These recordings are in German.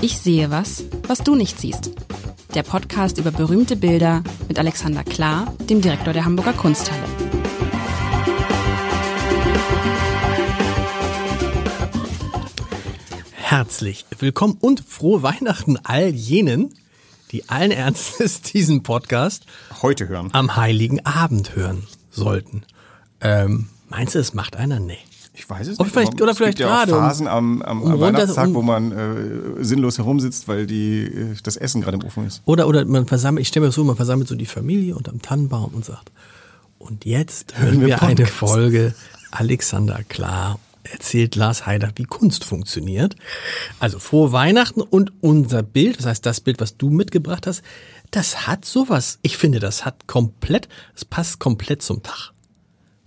Ich sehe was, was du nicht siehst. Der Podcast über berühmte Bilder mit Alexander Klar, dem Direktor der Hamburger Kunsthalle. Herzlich willkommen und frohe Weihnachten all jenen, die allen Ernstes diesen Podcast heute hören. Am heiligen Abend hören sollten. Ähm, meinst du, es macht einer? Nee. Ich weiß es oder nicht. Vielleicht, oder vielleicht es gibt gerade. Ja auch Phasen am, am, um, am Weihnachtstag, um, wo man äh, sinnlos herumsitzt, weil die, äh, das Essen gerade im Ofen ist. Oder, oder man versammelt, ich stelle mir das so, man versammelt so die Familie unterm Tannenbaum und sagt, und jetzt hören wir eine Folge Alexander Klar erzählt Lars Heider, wie Kunst funktioniert. Also frohe Weihnachten und unser Bild, das heißt das Bild, was du mitgebracht hast, das hat sowas. Ich finde, das hat komplett, es passt komplett zum Tag.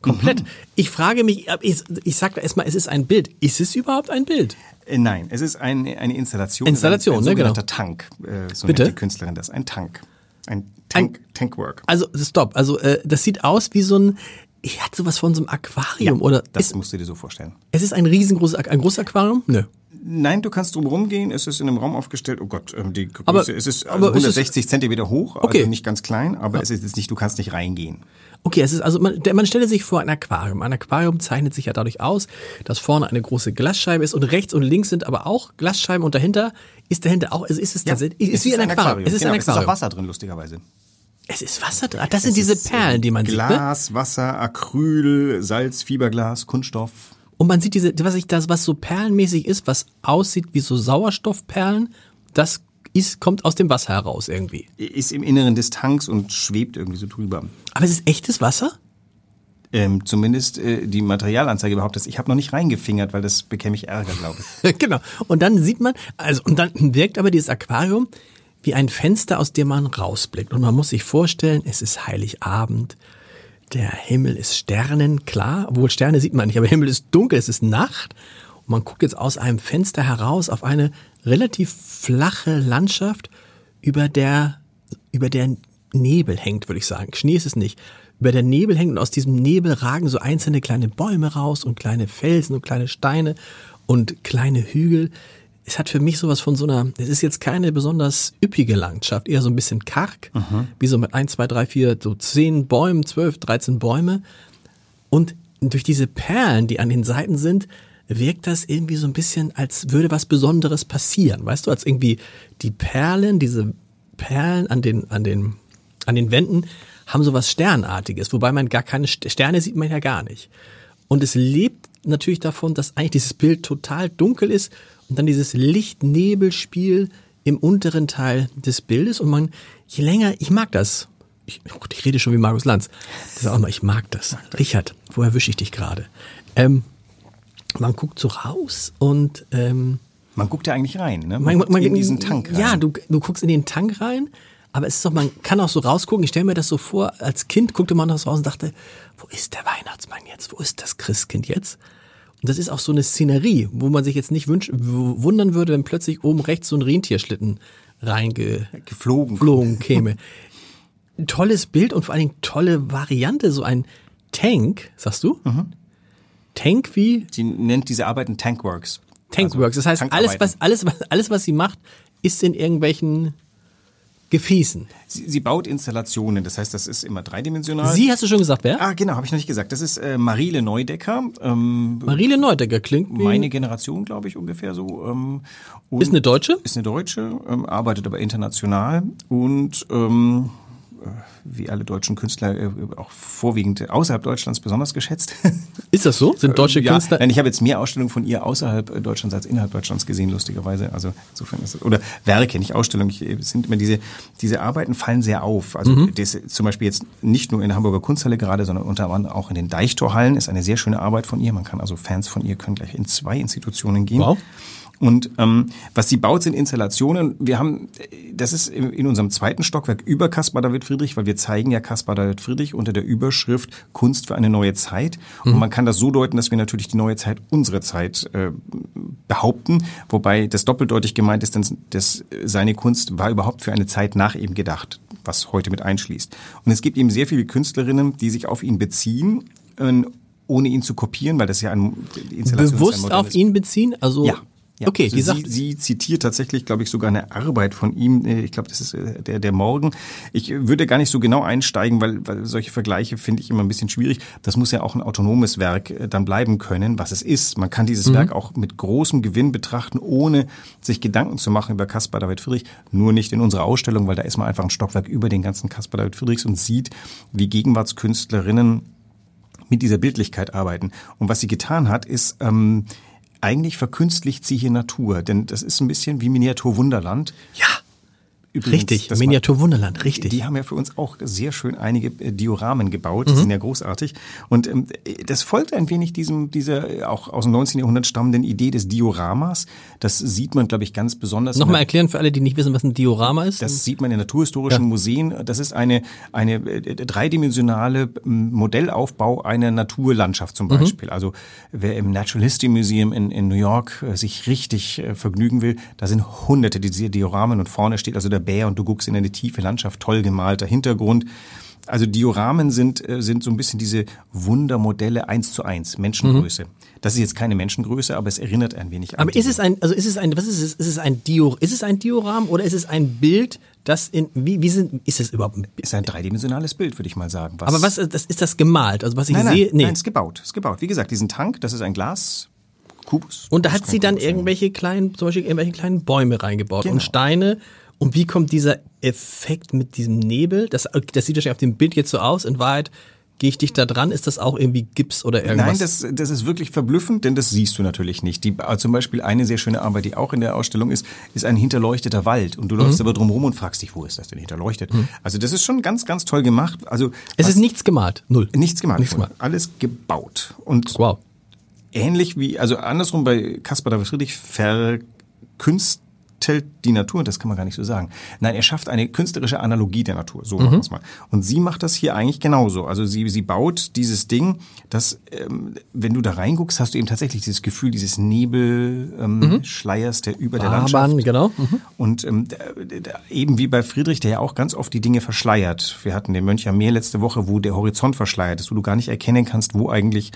Komplett. Mhm. Ich frage mich, ich, ich sage erstmal, es ist ein Bild. Ist es überhaupt ein Bild? Äh, nein, es ist ein, eine Installation. Installation, ein, ein ne, genau. Tank. Äh, so Bitte? nennt die Künstlerin das. Ein Tank. Ein Tank, ein, Tankwork. Also, stopp. Also, äh, das sieht aus wie so ein, ich hatte sowas von so einem Aquarium ja, oder. Das ist, musst du dir so vorstellen. Es ist ein riesengroßes, ein großes Aquarium? Nö. Nein, du kannst drum rumgehen. Es ist in einem Raum aufgestellt. Oh Gott, ähm, die Größe, aber, es ist also 160 Zentimeter hoch, also okay. nicht ganz klein, aber ja. es ist jetzt nicht, du kannst nicht reingehen. Okay, es ist also man, man stelle sich vor ein Aquarium. Ein Aquarium zeichnet sich ja dadurch aus, dass vorne eine große Glasscheibe ist und rechts und links sind aber auch Glasscheiben und dahinter ist dahinter auch, also ist es tatsächlich, ja, ist, ist wie ein Aquarium. Aquarium. Es ist genau, ein Aquarium. Es ist auch Wasser drin, lustigerweise. Es ist Wasser drin. Das sind es diese Perlen, die man Glas, sieht. Glas, ne? Wasser, Acryl, Salz, Fiberglas, Kunststoff. Und man sieht diese, was ich das, was so perlenmäßig ist, was aussieht wie so Sauerstoffperlen, das ist, kommt aus dem Wasser heraus irgendwie. Ist im Inneren des Tanks und schwebt irgendwie so drüber. Aber es ist echtes Wasser? Ähm, zumindest äh, die Materialanzeige behauptet, ich habe noch nicht reingefingert, weil das bekäme ich Ärger, glaube ich. genau. Und dann sieht man, also und dann wirkt aber dieses Aquarium wie ein Fenster, aus dem man rausblickt. Und man muss sich vorstellen, es ist Heiligabend. Der Himmel ist sternenklar, obwohl Sterne sieht man nicht, aber Himmel ist dunkel, es ist Nacht. Und man guckt jetzt aus einem Fenster heraus auf eine relativ flache Landschaft, über der, über der Nebel hängt, würde ich sagen. Schnee ist es nicht. Über der Nebel hängt und aus diesem Nebel ragen so einzelne kleine Bäume raus und kleine Felsen und kleine Steine und kleine Hügel. Es hat für mich sowas von so einer, es ist jetzt keine besonders üppige Landschaft, eher so ein bisschen karg, mhm. wie so mit 1, 2, 3, 4, so 10 Bäumen, 12, 13 Bäume. Und durch diese Perlen, die an den Seiten sind, wirkt das irgendwie so ein bisschen, als würde was Besonderes passieren. Weißt du, als irgendwie die Perlen, diese Perlen an den, an den, an den Wänden haben so was Sternartiges, wobei man gar keine Sterne sieht man ja gar nicht. Und es lebt natürlich davon, dass eigentlich dieses Bild total dunkel ist und dann dieses Licht-Nebel-Spiel im unteren Teil des Bildes und man, je länger, ich mag das. Ich, ich rede schon wie Markus Lanz. Das ist auch mal, ich mag das. Richard, wo erwische ich dich gerade? Ähm, man guckt so raus und ähm, man guckt ja eigentlich rein, ne? Man, man, man in diesen Tank rein. Ja, du, du guckst in den Tank rein, aber es ist doch, man kann auch so rausgucken. Ich stelle mir das so vor, als Kind guckte man das raus und dachte, wo ist der Weihnachtsmann jetzt? Wo ist das Christkind jetzt? Und das ist auch so eine Szenerie, wo man sich jetzt nicht wünschen, wundern würde, wenn plötzlich oben rechts so ein Rentierschlitten reingeflogen geflogen käme. Ein tolles Bild und vor allen Dingen tolle Variante, so ein Tank, sagst du? Mhm. Tank wie? Sie nennt diese Arbeiten Tankworks. Tankworks. Das heißt, alles was, alles, was, alles, was sie macht, ist in irgendwelchen Gefäßen. Sie, sie baut Installationen, das heißt, das ist immer dreidimensional. Sie hast du schon gesagt, wer? Ah, genau, habe ich noch nicht gesagt. Das ist äh, Marile Neudecker. Ähm, Marile Neudecker klingt wie meine Generation, glaube ich, ungefähr so. Ähm, ist eine Deutsche? Ist eine Deutsche, ähm, arbeitet aber international und ähm, wie alle deutschen Künstler äh, auch vorwiegend außerhalb Deutschlands besonders geschätzt. Ist das so? Sind deutsche ja, Künstler? Nein, ich habe jetzt mehr Ausstellungen von ihr außerhalb Deutschlands als innerhalb Deutschlands gesehen, lustigerweise. Also insofern ist es, oder Werke, nicht Ausstellungen. Ich, sind immer diese diese Arbeiten fallen sehr auf. Also mhm. das, zum Beispiel jetzt nicht nur in der Hamburger Kunsthalle gerade, sondern unter anderem auch in den Deichtorhallen ist eine sehr schöne Arbeit von ihr. Man kann also Fans von ihr können gleich in zwei Institutionen gehen. Wow. Und ähm, was sie baut, sind Installationen. Wir haben, das ist in unserem zweiten Stockwerk über Caspar David Friedrich, weil wir zeigen ja Caspar David Friedrich unter der Überschrift Kunst für eine neue Zeit. Und mhm. man kann das so deuten, dass wir natürlich die neue Zeit, unsere Zeit äh, behaupten, wobei das doppeldeutig gemeint ist, denn das, seine Kunst war überhaupt für eine Zeit nach ihm gedacht, was heute mit einschließt. Und es gibt eben sehr viele Künstlerinnen, die sich auf ihn beziehen. Äh, ohne ihn zu kopieren, weil das ja ein Installation Bewusst ist ein auf ihn beziehen? Also ja. Ja, okay, also sie, sie zitiert tatsächlich, glaube ich, sogar eine Arbeit von ihm. Äh, Ich glaube, das ist äh, der, der Morgen. Ich würde gar nicht so genau einsteigen, weil, weil solche Vergleiche finde ich immer ein bisschen schwierig. Das muss ja auch ein autonomes Werk äh, dann bleiben können, was es ist. Man kann dieses Werk auch mit großem Gewinn betrachten, ohne sich Gedanken zu machen über Caspar David Friedrich. Nur nicht in unserer Ausstellung, weil da ist man einfach ein Stockwerk über den ganzen Caspar David Friedrichs und sieht, wie Gegenwartskünstlerinnen mit dieser Bildlichkeit arbeiten. Und was sie getan hat, ist, ähm, eigentlich verkünstlicht sie hier Natur, denn das ist ein bisschen wie Miniatur Wunderland. ja, Übrigens, richtig, das Miniatur Wunderland, richtig. die haben ja für uns auch sehr schön einige äh, Dioramen gebaut, die sind ja großartig. Und ähm, das folgt ein wenig diesem, dieser äh, auch aus dem 19. Jahrhundert stammenden Idee des Dioramas. Das sieht man, glaube ich, ganz besonders. Nochmal erklären für alle, die nicht wissen, was ein Diorama ist. das sieht man in naturhistorischen Museen. Das ist eine, eine äh, dreidimensionale Modellaufbau einer Naturlandschaft zum Beispiel. Also wer im Natural History Museum in, in New York sich richtig äh, vergnügen will, da sind hunderte dieser Dioramen und vorne steht also der Bär und du guckst in eine tiefe Landschaft, toll gemalter Hintergrund. Also Dioramen sind, äh, sind so ein bisschen diese Wundermodelle eins zu eins, Menschengröße. Das ist jetzt keine Menschengröße, aber es erinnert ein wenig an Aber ist es ein, also ist es ein, was ist es? Ist es ein Dior, ist es ein Dioram oder ist es ein Bild, das in, wie, wie sind, ist es überhaupt ein ist ein dreidimensionales Bild, würde ich mal sagen. Aber was, das, ist das gemalt? Also was ich Nein, nein, sehe, nee. nein, ist gebaut, ist gebaut. Wie gesagt, diesen Tank, das ist ein Glas, Kubus. Und da hat sie dann irgendwelche kleinen, zum Beispiel irgendwelche kleinen Bäume reingebaut Genau. und Steine. Und wie kommt dieser Effekt mit diesem Nebel? Das, das sieht wahrscheinlich auf dem Bild jetzt so aus. In Wahrheit gehe ich dich da dran. Ist das auch irgendwie Gips oder irgendwas? Nein, das, das ist wirklich verblüffend, denn das siehst du natürlich nicht. Die, äh, zum Beispiel eine sehr schöne Arbeit, die auch in der Ausstellung ist, ist ein hinterleuchteter Wald. Und du läufst Mhm. aber drumherum und fragst dich, wo ist das denn hinterleuchtet? Also das ist schon ganz, ganz toll gemacht. Also es ist nichts gemalt. Null. nichts gemacht. Nichts gemacht. Alles gebaut. Und Wow. ähnlich wie, also andersrum bei Caspar David Friedrich verkünstelt die Natur, und das kann man gar nicht so sagen. Nein, er schafft eine künstlerische Analogie der Natur, so es mal. Und sie macht das hier eigentlich genauso. Also sie, sie baut dieses Ding, das, ähm, wenn du da reinguckst, hast du eben tatsächlich dieses Gefühl dieses Nebelschleiers, ähm, Schleiers, der über der Landschaft genau. Mhm. und ähm, eben wie bei Friedrich, der ja auch ganz oft die Dinge verschleiert. Wir hatten den Mönch am Meer letzte Woche, wo der Horizont verschleiert ist, wo du gar nicht erkennen kannst, wo eigentlich,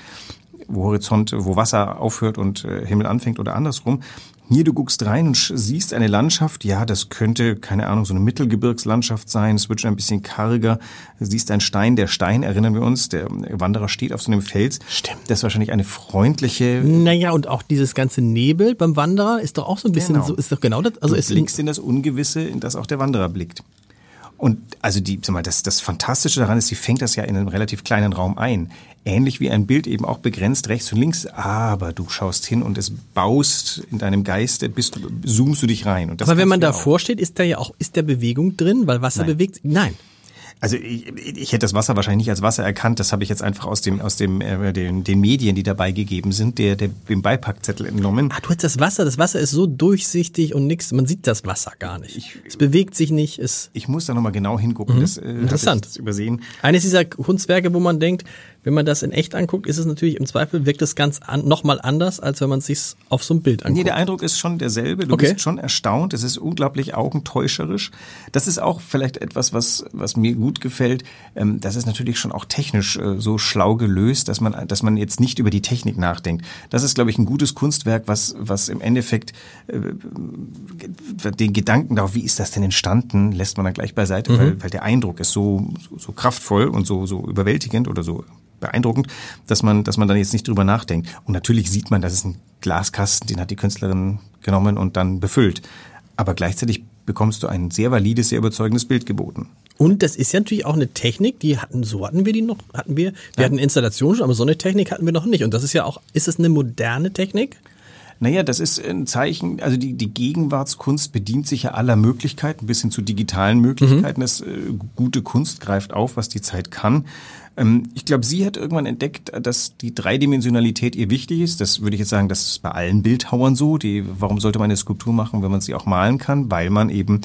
wo Horizont, wo Wasser aufhört und äh, Himmel anfängt oder andersrum. Hier, du guckst rein und siehst eine Landschaft, ja, das könnte, keine Ahnung, so eine Mittelgebirgslandschaft sein, es wird schon ein bisschen karger, du siehst einen Stein, der Stein, erinnern wir uns, der Wanderer steht auf so einem Fels. Stimmt. Das ist wahrscheinlich eine freundliche Naja, und auch dieses ganze Nebel beim Wanderer ist doch auch so ein bisschen Genau. so, ist doch genau das. Also du es blickst in das Ungewisse, in das auch der Wanderer blickt. Und also die, sag mal, das, das Fantastische daran ist, sie fängt das ja in einem relativ kleinen Raum ein. Ähnlich wie ein Bild eben auch begrenzt rechts und links, aber du schaust hin und es baust in deinem Geiste, bist, du- zoomst du dich rein. Aber wenn man davor steht, ist da ja auch, ist der Bewegung drin, weil Wasser Nein. bewegt? Nein. Also ich, ich hätte das Wasser wahrscheinlich nicht als Wasser erkannt. Das habe ich jetzt einfach aus dem aus dem äh, den, den Medien, die dabei gegeben sind, der, der dem Beipackzettel entnommen. Ah, du hast das Wasser, das Wasser ist so durchsichtig und nix, man sieht das Wasser gar nicht. es bewegt sich nicht, es Ich muss da nochmal genau hingucken. Das, äh, Interessant. ich übersehen. Eines dieser Kunstwerke, wo man denkt, wenn man das in echt anguckt, ist es natürlich im Zweifel wirkt es ganz an, nochmal anders, als wenn man es sich auf so einem Bild Nee, anguckt. der Eindruck ist schon derselbe. Du Okay. bist schon erstaunt. Es ist unglaublich augentäuscherisch. Das ist auch vielleicht etwas, was, was mir gut gefällt. Ähm, das ist natürlich schon auch technisch äh, so schlau gelöst, dass man, dass man jetzt nicht über die Technik nachdenkt. Das ist, glaube ich, ein gutes Kunstwerk, was, was im Endeffekt äh, den Gedanken darauf, wie ist das denn entstanden, lässt man dann gleich beiseite, weil, weil der Eindruck ist so, so, so kraftvoll und so, so überwältigend oder so beeindruckend, dass man, dass man dann jetzt nicht drüber nachdenkt. Und natürlich sieht man, das ist ein Glaskasten, den hat die Künstlerin genommen und dann befüllt. Aber gleichzeitig bekommst du ein sehr valides, sehr überzeugendes Bild geboten. Und das ist ja natürlich auch eine Technik, die hatten, so hatten wir die noch, hatten wir, wir hatten Installation schon, aber so eine Technik hatten wir noch nicht. Und das ist ja auch, ist es eine moderne Technik? Naja, das ist ein Zeichen, also die, die Gegenwartskunst bedient sich ja aller Möglichkeiten, bis hin zu digitalen Möglichkeiten. Das äh, gute Kunst greift auf, was die Zeit kann. Ähm, ich glaube, sie hat irgendwann entdeckt, dass die Dreidimensionalität ihr wichtig ist. Das würde ich jetzt sagen, das ist bei allen Bildhauern so. Die, warum sollte man eine Skulptur machen, wenn man sie auch malen kann? Weil man eben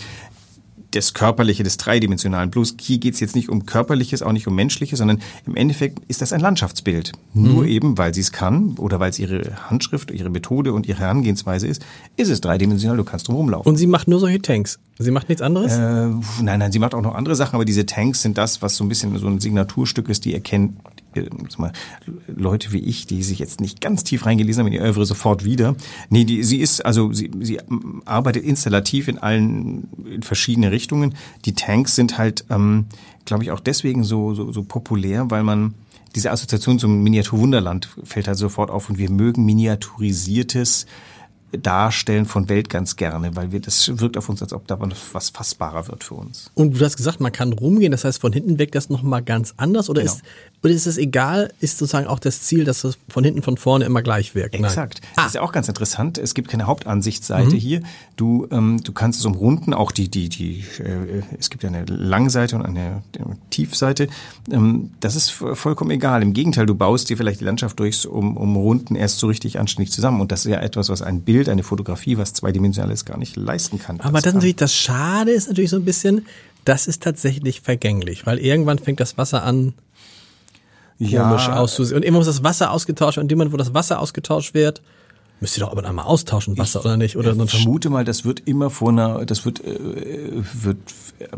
das Körperliche, des Dreidimensionalen. Bloß hier geht's jetzt nicht um Körperliches, auch nicht um Menschliches, sondern im Endeffekt ist das ein Landschaftsbild. Nur eben, weil sie es kann oder weil es ihre Handschrift, ihre Methode und ihre Herangehensweise ist, ist es dreidimensional, du kannst drum rumlaufen. Und sie macht nur solche Tanks. Sie macht nichts anderes? Äh, nein, nein, sie macht auch noch andere Sachen, aber diese Tanks sind das, was so ein bisschen so ein Signaturstück ist, die erkennt Leute wie ich, die sich jetzt nicht ganz tief reingelesen haben in die Övre, sofort wieder. Nee, die, sie ist, also sie, sie arbeitet installativ in allen in verschiedene Richtungen. Die Tanks sind halt, ähm, glaube ich, auch deswegen so, so, so populär, weil man diese Assoziation zum Miniaturwunderland fällt halt sofort auf und wir mögen miniaturisiertes Darstellen von Welt ganz gerne, weil wir das wirkt auf uns, als ob da was fassbarer wird für uns. Und du hast gesagt, man kann rumgehen, das heißt von hinten weg das nochmal ganz anders oder genau. ist oder ist es egal, ist sozusagen auch das Ziel, dass es von hinten von vorne immer gleich wirkt? Exakt. Ah. Das ist ja auch ganz interessant. Es gibt keine Hauptansichtsseite mhm. hier. Du du kannst es umrunden, auch die die die äh, es gibt ja eine Langseite und eine, eine Tiefseite. Ähm, das ist vollkommen egal. Im Gegenteil, du baust dir vielleicht die Landschaft durchs um, umrunden erst so richtig anständig zusammen und das ist ja etwas, was ein Bild Bild, eine Fotografie, was zweidimensionales gar nicht leisten kann. Aber das, natürlich, das Schade ist natürlich so ein bisschen, das ist tatsächlich vergänglich, weil irgendwann fängt das Wasser an, komisch ja. auszusehen. Und immer muss das Wasser ausgetauscht werden. Und jemand, wo das Wasser ausgetauscht wird, Müsst ihr doch aber einmal austauschen, Wasser ich, oder nicht? Oder ich vermute mal, das wird immer vor einer, das wird, äh, wird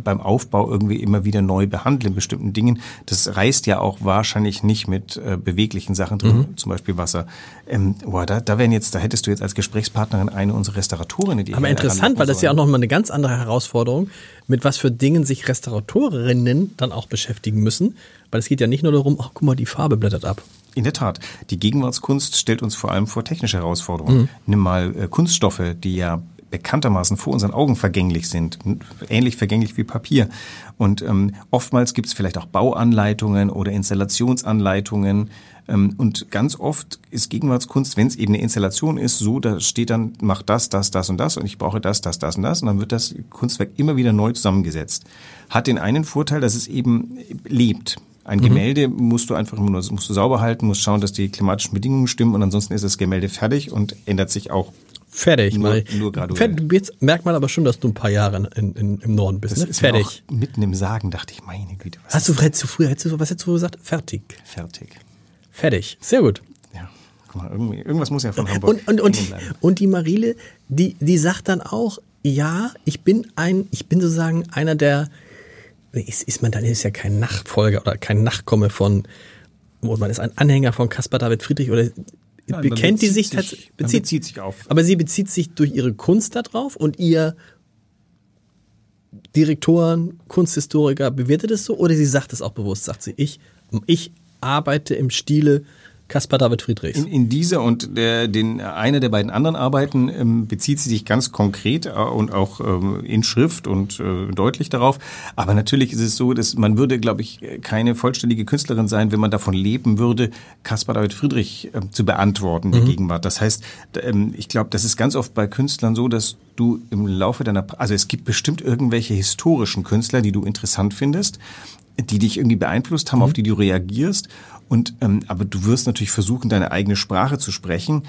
beim Aufbau irgendwie immer wieder neu behandelt in bestimmten Dingen. Das reißt ja auch wahrscheinlich nicht mit äh, beweglichen Sachen drin, mhm. zum Beispiel Wasser. Ähm, boah, da, da wären jetzt, da hättest du jetzt als Gesprächspartnerin eine unserer Restauratorinnen, die Aber interessant, weil das ist ja auch nochmal eine ganz andere Herausforderung, mit was für Dingen sich Restauratorinnen dann auch beschäftigen müssen. Weil es geht ja nicht nur darum, ach guck mal, die Farbe blättert ab. In der Tat. Die Gegenwartskunst stellt uns vor allem vor technische Herausforderungen. Mhm. Nimm mal äh, Kunststoffe, die ja bekanntermaßen vor unseren Augen vergänglich sind, ähnlich vergänglich wie Papier. Und ähm, oftmals gibt es vielleicht auch Bauanleitungen oder Installationsanleitungen. Ähm, und ganz oft ist Gegenwartskunst, wenn es eben eine Installation ist, so, da steht dann, mach das, das, das und das und ich brauche das, das, das und das. Und dann wird das Kunstwerk immer wieder neu zusammengesetzt. Hat den einen Vorteil, dass es eben lebt. Ein mhm. Gemälde musst du einfach nur musst du sauber halten, musst schauen, dass die klimatischen Bedingungen stimmen und ansonsten ist das Gemälde fertig und ändert sich auch Fertig, nur, nur graduell. Jetzt merkt man aber schon, dass du ein paar Jahre in, in, im Norden bist. Das ne? ist fertig. mitten im Sagen dachte ich, meine Güte. Was Hast du, hättest du früher, hättest du, was hättest du gesagt? Fertig. Fertig. Fertig. Sehr gut. Ja. Guck mal, irgendwas muss ja von Hamburg und, und, und, und die Marile, die, die sagt dann auch, ja, ich bin ein, ich bin sozusagen einer der, ist, ist man dann ist ja kein Nachfolger oder kein Nachkomme von, man ist ein Anhänger von Caspar David Friedrich oder Nein, bekennt die sich, sich bezieht, bezieht sich auf. Aber sie bezieht sich durch ihre Kunst darauf und ihr Direktoren, Kunsthistoriker bewertet es so oder sie sagt es auch bewusst, sagt sie, ich, ich arbeite im Stile Caspar David Friedrichs. In, in dieser und der, den, einer der beiden anderen Arbeiten ähm, bezieht sie sich ganz konkret äh, und auch ähm, in Schrift und äh, deutlich darauf. Aber natürlich ist es so, dass man würde, glaube ich, keine vollständige Künstlerin sein, wenn man davon leben würde, Caspar David Friedrich äh, zu beantworten in der mhm. Gegenwart. Das heißt, ähm, ich glaube, das ist ganz oft bei Künstlern so, dass du im Laufe deiner, also es gibt bestimmt irgendwelche historischen Künstler, die du interessant findest, die dich irgendwie beeinflusst haben, mhm. auf die du reagierst. Und ähm, aber du wirst natürlich versuchen, deine eigene Sprache zu sprechen.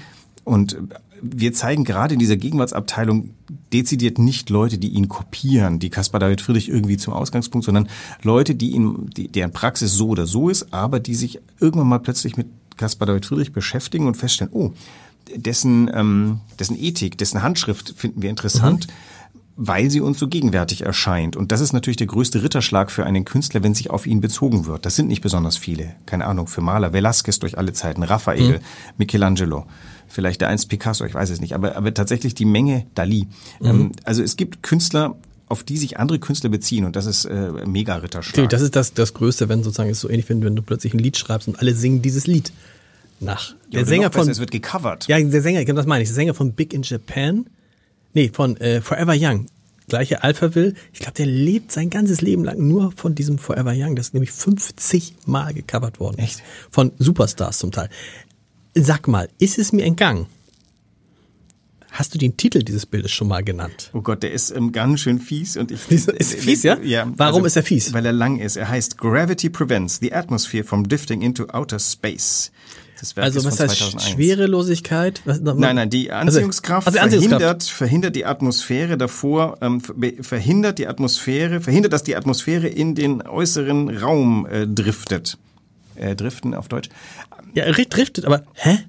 Und wir zeigen gerade in dieser Gegenwartsabteilung dezidiert nicht Leute, die ihn kopieren, die Caspar David Friedrich irgendwie zum Ausgangspunkt, sondern Leute, die ihn, die, deren Praxis so oder so ist, aber die sich irgendwann mal plötzlich mit Caspar David Friedrich beschäftigen und feststellen, oh, dessen, ähm, dessen Ethik, dessen Handschrift finden wir interessant. Mhm weil sie uns so gegenwärtig erscheint. Und das ist natürlich der größte Ritterschlag für einen Künstler, wenn sich auf ihn bezogen wird. Das sind nicht besonders viele. Keine Ahnung, für Maler Velasquez durch alle Zeiten, Raphael, mhm. Michelangelo, vielleicht der einst Picasso, ich weiß es nicht. Aber, aber tatsächlich die Menge Dali. Mhm. Ähm, also es gibt Künstler, auf die sich andere Künstler beziehen und das ist äh, mega Ritterschlag. Das ist das, das Größte, wenn sozusagen ist so ähnlich, wenn, wenn du plötzlich ein Lied schreibst und alle singen dieses Lied nach. Der ja, Sänger von es wird gecovert. Ja, der Sänger, das meine ich, der Sänger von Big in Japan Nee, von äh, Forever Young. Gleiche Alphaville. Ich glaube, der lebt sein ganzes Leben lang nur von diesem Forever Young. Das ist nämlich 50 Mal gecovert worden. Echt? Von Superstars zum Teil. Sag mal, ist es mir entgangen? Hast du den Titel dieses Bildes schon mal genannt? Oh Gott, der ist ähm, ganz schön fies und ich. Ist, ist fies, ja? Ja. Warum also, ist er fies? Weil er lang ist. Er heißt Gravity prevents the atmosphere from drifting into outer space. Das Werk also was heißt 2001. Schwerelosigkeit? Was, nein, nein, die also, Anziehungskraft, also, also Anziehungskraft. Verhindert, verhindert die Atmosphäre davor, ähm, verhindert die Atmosphäre, verhindert, dass die Atmosphäre in den äußeren Raum äh, driftet. Äh, driften auf Deutsch. Ja, driftet, aber hä?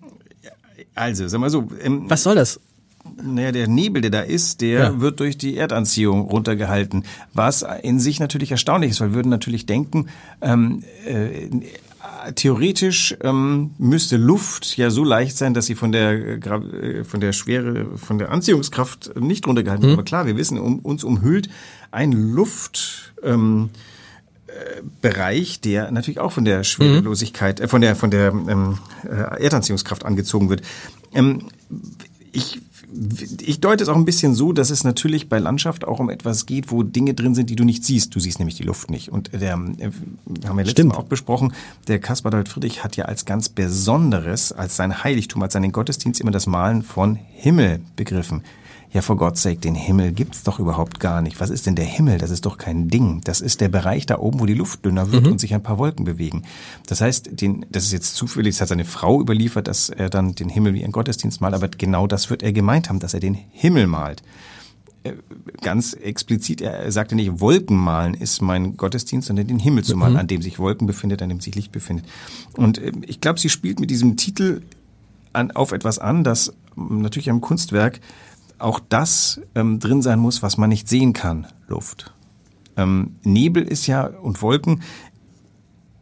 Also, sag mal so. Ähm, was soll das? Naja, der Nebel, der da ist, der ja. wird durch die Erdanziehung runtergehalten. Was in sich natürlich erstaunlich ist, weil wir würden natürlich denken, ähm, äh, theoretisch ähm, müsste Luft ja so leicht sein, dass sie von der äh, Gra äh, von der Schwere, von der Anziehungskraft nicht runtergehalten wird. Mhm. Aber klar, wir wissen, um, uns umhüllt ein Luft. Ähm, äh, Bereich, der natürlich auch von der Schwerelosigkeit, äh, von der von der ähm, äh, Erdanziehungskraft angezogen wird. Ähm, ich ich deute es auch ein bisschen so, dass es natürlich bei Landschaft auch um etwas geht, wo Dinge drin sind, die du nicht siehst. Du siehst nämlich die Luft nicht. Und der, äh, haben wir letztes Mal auch besprochen, der Caspar David Friedrich hat ja als ganz Besonderes, als sein Heiligtum, als seinen Gottesdienst immer das Malen von Himmel begriffen ja, for God's sake, den Himmel gibt's doch überhaupt gar nicht. Was ist denn der Himmel? Das ist doch kein Ding. Das ist der Bereich da oben, wo die Luft dünner wird mhm. und sich ein paar Wolken bewegen. Das heißt, den, das ist jetzt zufällig, das hat seine Frau überliefert, dass er dann den Himmel wie ein Gottesdienst malt, aber genau das wird er gemeint haben, dass er den Himmel malt äh, ganz explizit, er sagte nicht, Wolken malen ist mein Gottesdienst, sondern den Himmel zu malen, mhm. an dem sich Wolken befindet, an dem sich Licht befindet. Und äh, ich glaube, sie spielt mit diesem Titel an, auf etwas an, das natürlich am Kunstwerk auch das ähm, drin sein muss, was man nicht sehen kann, Luft. Ähm, Nebel ist ja und Wolken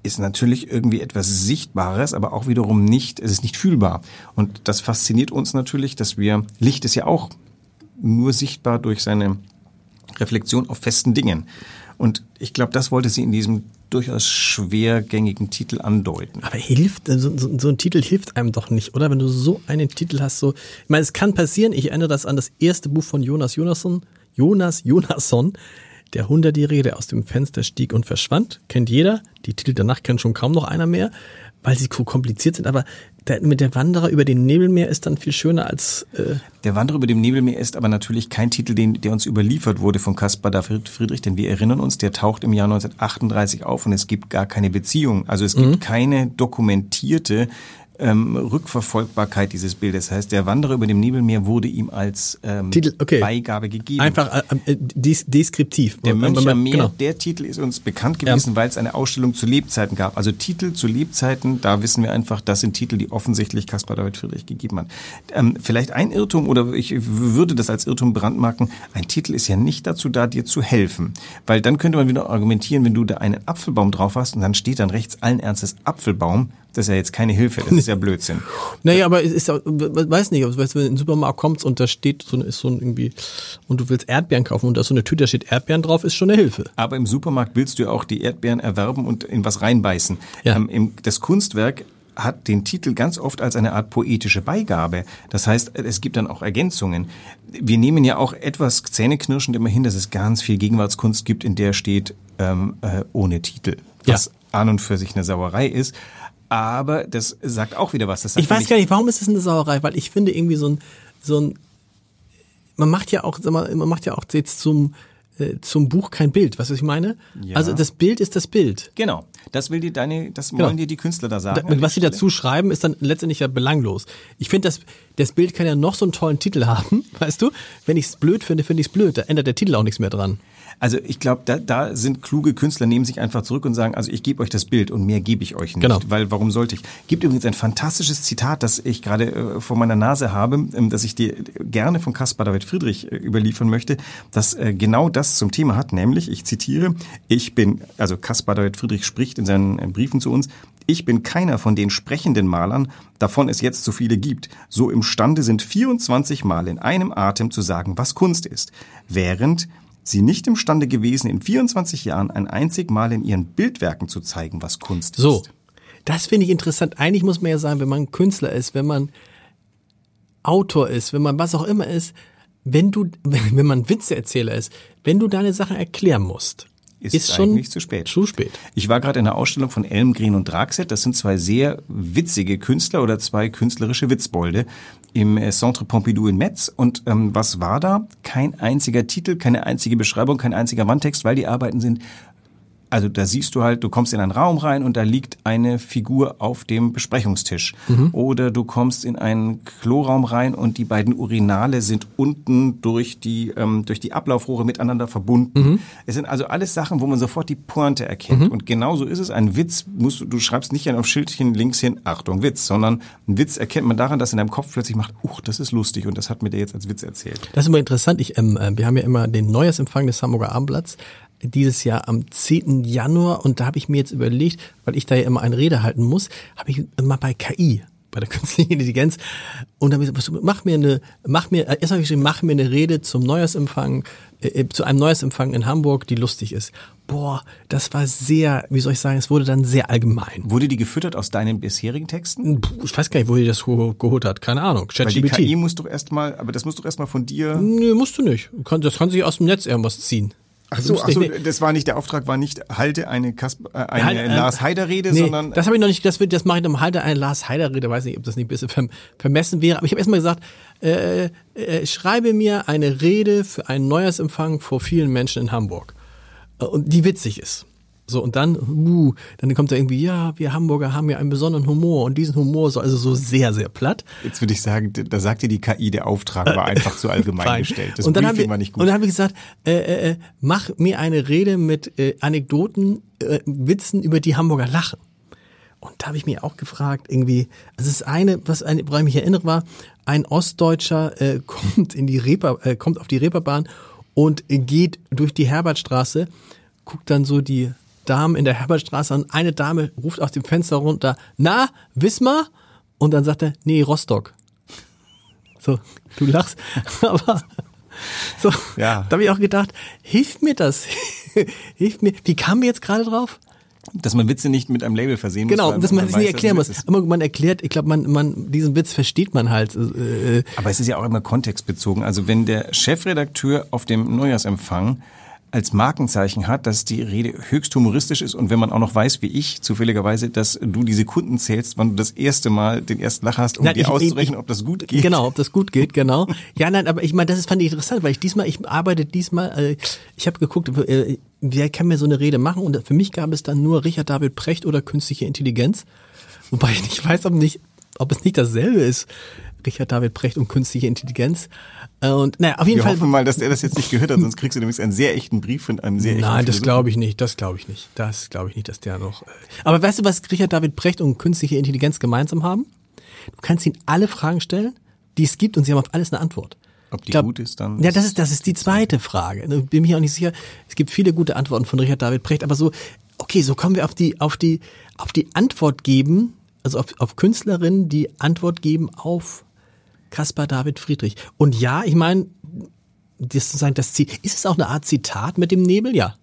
ist natürlich irgendwie etwas Sichtbares, aber auch wiederum nicht, es ist nicht fühlbar. Und das fasziniert uns natürlich, dass wir, Licht ist ja auch nur sichtbar durch seine Reflexion auf festen Dingen. Und ich glaube, das wollte sie in diesem durchaus schwergängigen Titel andeuten. Aber hilft, so, so, so, ein Titel hilft einem doch nicht, oder? Wenn du so einen Titel hast, so, ich meine, es kann passieren, ich erinnere das an das erste Buch von Jonas Jonasson, Jonas Jonasson, der Hundertjährige, der aus dem Fenster stieg und verschwand, kennt jeder. Die Titel danach kennt schon kaum noch einer mehr, weil sie kompliziert sind, aber der, mit der Wanderer über dem Nebelmeer ist dann viel schöner als. Äh der Wanderer über dem Nebelmeer ist aber natürlich kein Titel, den, der uns überliefert wurde von Caspar David Friedrich, denn wir erinnern uns, der taucht im Jahr 1938 auf und es gibt gar keine Beziehung. Also es gibt mhm. keine dokumentierte ähm, Rückverfolgbarkeit dieses Bildes. Das heißt, der Wanderer über dem Nebelmeer wurde ihm als ähm, Titel, okay. Beigabe gegeben. Einfach äh, äh des deskriptiv. Der Mönch am Meer, genau. der Titel ist uns bekannt gewesen, ja. weil es eine Ausstellung zu Lebzeiten gab. Also Titel zu Lebzeiten, da wissen wir einfach, das sind Titel, die offensichtlich Caspar David Friedrich gegeben hat. Ähm, vielleicht ein Irrtum, oder ich würde das als Irrtum brandmarken, ein Titel ist ja nicht dazu da, dir zu helfen. Weil dann könnte man wieder argumentieren, wenn du da einen Apfelbaum drauf hast und dann steht dann rechts allen Ernstes Apfelbaum, das ist ja jetzt keine Hilfe, das ist ja Blödsinn. naja, aber es ist ja, weiß nicht, also, weißt, wenn du in den Supermarkt kommst und da steht so, ist so ein irgendwie, und du willst Erdbeeren kaufen und da ist so eine Tüte, da steht Erdbeeren drauf, ist schon eine Hilfe. Aber im Supermarkt willst du ja auch die Erdbeeren erwerben und in was reinbeißen. Ja. Ähm, das Kunstwerk hat den Titel ganz oft als eine Art poetische Beigabe. Das heißt, es gibt dann auch Ergänzungen. Wir nehmen ja auch etwas zähneknirschend immer hin, dass es ganz viel Gegenwartskunst gibt, in der steht ähm, äh, ohne Titel. Was ja. an und für sich eine Sauerei ist. Aber das sagt auch wieder was. ich weiß gar nicht, warum ist das eine Sauerei? Weil ich finde irgendwie so ein, so ein, man macht ja auch, man macht ja auch jetzt zum, äh, zum Buch kein Bild, was ich meine? Ja. Also das Bild ist das Bild. Genau. Das will dir deine, das genau. wollen dir die Künstler da sagen. Da, was sie dazu schreiben, ist dann letztendlich ja belanglos. Ich finde, das, das Bild kann ja noch so einen tollen Titel haben, weißt du? Wenn ich es blöd finde, finde ich es blöd. Da ändert der Titel auch nichts mehr dran. Also ich glaube, da, da sind kluge Künstler, nehmen sich einfach zurück und sagen, also ich gebe euch das Bild und mehr gebe ich euch nicht, genau. weil warum sollte ich? Gibt übrigens ein fantastisches Zitat, das ich gerade äh, vor meiner Nase habe, ähm, das ich dir gerne von Caspar David Friedrich äh, überliefern möchte, das äh, genau das zum Thema hat, nämlich, ich zitiere, ich bin, also Caspar David Friedrich spricht in seinen äh, Briefen zu uns, ich bin keiner von den sprechenden Malern, davon es jetzt so viele gibt, so imstande sind 24 Mal in einem Atem zu sagen, was Kunst ist, während sie nicht imstande gewesen, in 24 Jahren ein einzig Mal in ihren Bildwerken zu zeigen, was Kunst so, ist. So, das finde ich interessant. Eigentlich muss man ja sagen, wenn man Künstler ist, wenn man Autor ist, wenn man was auch immer ist, wenn du, wenn man Witzeerzähler ist, wenn du deine Sachen erklären musst, ist, ist schon eigentlich zu spät. Zu spät. Ich war gerade in der Ausstellung von Elmgren und Draxet. Das sind zwei sehr witzige Künstler oder zwei künstlerische Witzbolde im äh, Centre Pompidou in Metz. Und ähm, was war da? Kein einziger Titel, keine einzige Beschreibung, kein einziger Wandtext, weil die Arbeiten sind also da siehst du halt, du kommst in einen Raum rein und da liegt eine Figur auf dem Besprechungstisch. Mhm. Oder du kommst in einen Kloraum rein und die beiden Urinale sind unten durch die, ähm, durch die Ablaufrohre miteinander verbunden. Mhm. Es sind also alles Sachen, wo man sofort die Pointe erkennt. Mhm. Und genauso ist es. Ein Witz musst du, du schreibst nicht auf Schildchen links hin, Achtung, Witz, sondern ein Witz erkennt man daran, dass in deinem Kopf plötzlich macht, uch, das ist lustig und das hat mir der jetzt als Witz erzählt. Das ist immer interessant. Ich, ähm, äh, wir haben ja immer den Neujahrsempfang des Hamburger Abendblatts dieses Jahr am 10. Januar und da habe ich mir jetzt überlegt, weil ich da ja immer eine Rede halten muss, habe ich mal bei KI bei der künstlichen Intelligenz und dann habe ich gesagt, mach mir eine, mach mir, erst habe ich geschrieben, mach mir eine Rede zum Neujahrsempfang, äh, zu einem Neujahrsempfang in Hamburg, die lustig ist. Boah, das war sehr, wie soll ich sagen, es wurde dann sehr allgemein. Wurde die gefüttert aus deinen bisherigen Texten? Puh, Ich weiß gar nicht, wo die das ge- geholt hat, keine Ahnung. Weil die. KI muss doch erstmal, aber das muss doch erstmal von dir. Nee, musst du nicht. Das kann sich aus dem Netz irgendwas ziehen. Ach Du so, ach so, das war nicht der Auftrag, war nicht halte eine, Kasper, äh, eine Halt, ähm, Lars Heider Rede, nee, sondern das habe ich noch nicht, das, wird, das mache ich am Halter eine Lars Heider Rede, weiß nicht, ob das nicht ein bisschen verm vermessen wäre, aber ich habe erstmal gesagt, äh, äh, schreibe mir eine Rede für einen Neujahrsempfang vor vielen Menschen in Hamburg. Äh, und die witzig ist. So, und dann, uh, dann kommt da irgendwie, ja, wir Hamburger haben ja einen besonderen Humor und diesen Humor so, also so sehr, sehr platt. jetzt würde ich sagen, da sagt dir die KI, der Auftrag war einfach zu allgemein gestellt. Das und dann haben wir, war nicht Und gut. dann habe ich gesagt, äh, äh, äh, mach mir eine Rede mit äh, Anekdoten, äh, Witzen über die Hamburger Lachen. Und da habe ich mir auch gefragt, irgendwie, also das eine, was eine, woran ich mich erinnere, war, ein Ostdeutscher äh, kommt in die Reeper, äh, kommt auf die Reeperbahn und äh, geht durch die Herbertstraße, guckt dann so die Damen in der Herbertstraße an. Eine Dame ruft aus dem Fenster runter, na, Wismar? Und dann sagt er, nee, Rostock. So, du lachst, aber so, Ja. da habe ich auch gedacht, hilft mir das? hilft mir. Wie kam mir jetzt gerade drauf? Dass man Witze nicht mit einem Label versehen Genau, muss. weil dass man es weiß, nie dass erklären muss. Ist. Aber man erklärt, ich glaube, man, man, diesen Witz versteht man halt. Äh, Aber es ist ja auch immer kontextbezogen. Also wenn der Chefredakteur auf dem Neujahrsempfang als Markenzeichen hat, dass die Rede höchst humoristisch ist und wenn man auch noch weiß, wie ich zufälligerweise, dass du die Sekunden zählst, wann du das erste Mal den ersten Lacher hast, um Nein, dir ich- auszurechnen, ich- ob das gut geht. Genau, ob das gut geht, genau. Ja, nein, aber ich meine, das ist, fand ich interessant, weil ich diesmal, ich arbeite diesmal, äh, ich habe geguckt, äh, wer kann mir so eine Rede machen und für mich gab es dann nur Richard David Precht oder künstliche Intelligenz. Wobei ich nicht weiß, ob, nicht, ob es nicht dasselbe ist. Richard David Precht und künstliche Intelligenz. Äh, Und naja, auf jeden Wir Fall. hoffen mal, dass er das jetzt nicht gehört hat, sonst kriegst du nämlich einen sehr echten Brief von einem sehr echten Nein, das glaube ich nicht. Das glaube ich nicht. Das glaube ich nicht, dass der noch. Äh Aber weißt du, was Richard David Precht und künstliche Intelligenz gemeinsam haben? Du kannst ihnen alle Fragen stellen, die es gibt, und sie haben auf alles eine Antwort. Ob die glaub- gut ist, dann. Ja, das ist das ist die zweite Frage. Bin mir auch nicht sicher. Es gibt viele gute Antworten von Richard David Precht, aber so okay, so kommen wir auf die auf die auf die Antwort geben, also auf, auf Künstlerinnen, die Antwort geben auf Caspar David Friedrich. Und ja, ich meine, das sozusagen das Ziel, ist es auch eine Art Zitat mit dem Nebel? Ja.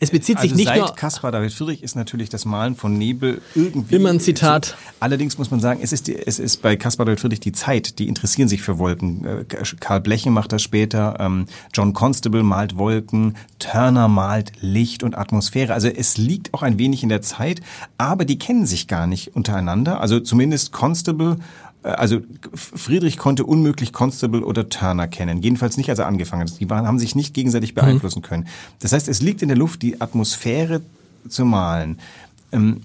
Es bezieht sich also nicht seit nur Caspar David Friedrich ist natürlich das Malen von Nebel irgendwie Immer ein Zitat. Allerdings muss man sagen, es ist die, es ist bei Caspar David Friedrich die Zeit. Die interessieren sich für Wolken. Äh, Karl Blechen macht das später. Ähm, John Constable malt Wolken. Turner malt Licht und Atmosphäre. Also es liegt auch ein wenig in der Zeit, aber die kennen sich gar nicht untereinander. Also zumindest Constable also Friedrich konnte unmöglich Constable oder Turner kennen, jedenfalls nicht, als er angefangen hat. Die waren, haben sich nicht gegenseitig beeinflussen können. Das heißt, es liegt in der Luft, die Atmosphäre zu malen. Ähm,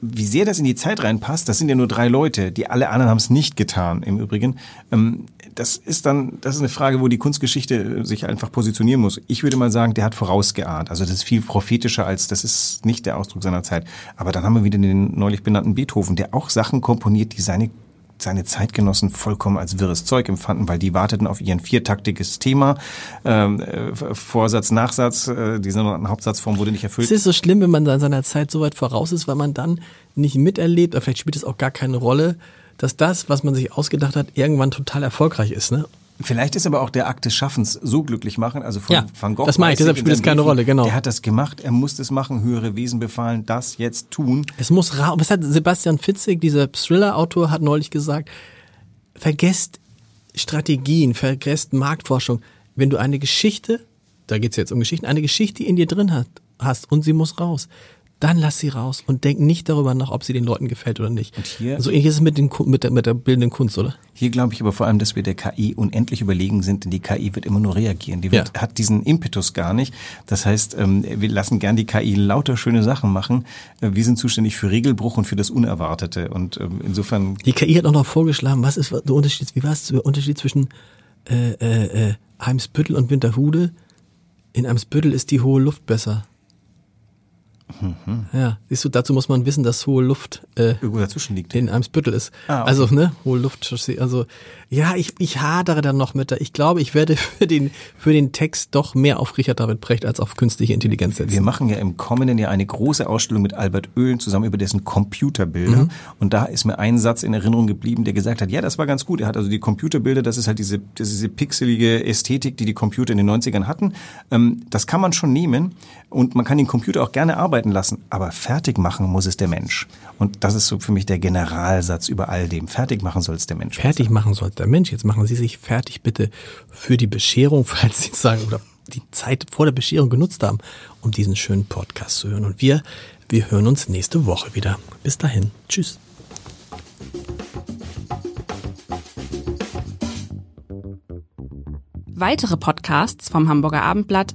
wie sehr das in die Zeit reinpasst, das sind ja nur drei Leute, die alle anderen haben es nicht getan, im Übrigen. Ähm, das ist dann, das ist eine Frage, wo die Kunstgeschichte sich einfach positionieren muss. Ich würde mal sagen, der hat vorausgeahnt. Also das ist viel prophetischer als, das ist nicht der Ausdruck seiner Zeit. Aber dann haben wir wieder den neulich benannten Beethoven, der auch Sachen komponiert, die seine seine Zeitgenossen vollkommen als wirres Zeug empfanden, weil die warteten auf ihren viertaktiges Thema. Ähm, äh, Vorsatz, Nachsatz, äh, diese Hauptsatzform wurde nicht erfüllt. Es ist so schlimm, wenn man da seiner Zeit so weit voraus ist, weil man dann nicht miterlebt, oder vielleicht spielt es auch gar keine Rolle, dass das, was man sich ausgedacht hat, irgendwann total erfolgreich ist. Ne? Vielleicht ist aber auch der Akt des Schaffens so glücklich machen. Also von Ja, Van Gogh. das meine ich, deshalb spielt es keine Briefen, Rolle, genau. Der hat das gemacht, er muss das machen, höhere Wesen befahlen, das jetzt tun. Es muss raus. Was hat Sebastian Fitzek, dieser Thriller-Autor, hat neulich gesagt, vergesst Strategien, vergesst Marktforschung. Wenn du eine Geschichte, da geht's jetzt um Geschichten, eine Geschichte in dir drin hat, hast und sie muss raus, dann lass sie raus und denk nicht darüber nach, ob sie den Leuten gefällt oder nicht. Und hier- so ähnlich ist es mit, den, mit, der, mit der bildenden Kunst, oder? Hier glaube ich aber vor allem, dass wir der KI unendlich überlegen sind, denn die KI wird immer nur reagieren. Die wird, Ja. hat diesen Impetus gar nicht. Das heißt, ähm, wir lassen gern die KI lauter schöne Sachen machen. Äh, Wir sind zuständig für Regelbruch und für das Unerwartete. Und ähm, insofern Die KI hat auch noch vorgeschlagen, was ist der Unterschied, wie war es der Unterschied zwischen äh, äh, äh, Eimsbüttel und Winterhude? In Eimsbüttel ist die hohe Luft besser. Mhm. Ja, siehst du, dazu muss man wissen, dass hohe Luft äh, irgendwo dazwischen liegt. In Eimsbüttel ist. Ah, okay. Also, ne, hohe Luft. Also, ja, ich, ich hadere dann noch mit der. Ich glaube, ich werde für den, für den Text doch mehr auf Richard David Brecht als auf künstliche Intelligenz setzen. Wir machen ja im kommenden Jahr eine große Ausstellung mit Albert Oehlen zusammen über dessen Computerbilder. Mhm. Und da ist mir ein Satz in Erinnerung geblieben, der gesagt hat, ja, das war ganz gut. Er hat also die Computerbilder, das ist halt diese, das ist diese pixelige Ästhetik, die die Computer in den 90ern hatten. Ähm, das kann man schon nehmen und man kann den Computer auch gerne arbeiten lassen. Aber fertig machen muss es der Mensch. Und das ist so für mich der Generalsatz über all dem. Fertig machen soll es der Mensch. Fertig machen soll es der Mensch. Jetzt machen Sie sich fertig bitte für die Bescherung, falls Sie sagen, oder die Zeit vor der Bescherung genutzt haben, um diesen schönen Podcast zu hören. Und wir, wir hören uns nächste Woche wieder. Bis dahin. Tschüss. Weitere Podcasts vom Hamburger Abendblatt